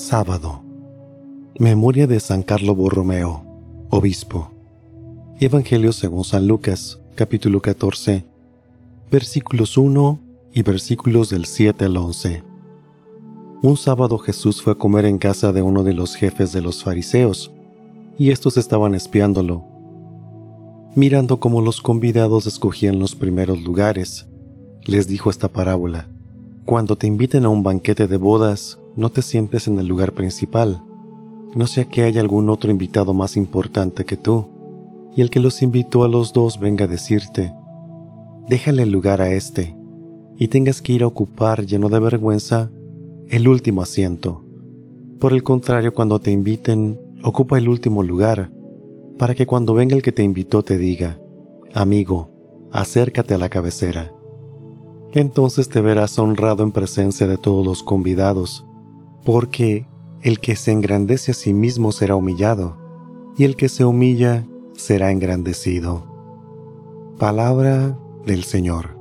Sábado. Memoria de San Carlo Borromeo, obispo. Evangelio según San Lucas, capítulo 14, versículos 1 y versículos del 7 al 11. Un sábado Jesús fue a comer en casa de uno de los jefes de los fariseos, y estos estaban espiándolo, mirando cómo los convidados escogían los primeros lugares. Les dijo esta parábola. Cuando te inviten a un banquete de bodas, no te sientes en el lugar principal, no sea que haya algún otro invitado más importante que tú, y el que los invitó a los dos venga a decirte, déjale el lugar a este, y tengas que ir a ocupar lleno de vergüenza el último asiento. Por el contrario, cuando te inviten, ocupa el último lugar, para que cuando venga el que te invitó te diga, amigo, acércate a la cabecera entonces te verás honrado en presencia de todos los convidados, porque el que se engrandece a sí mismo será humillado, y el que se humilla será engrandecido. Palabra del Señor.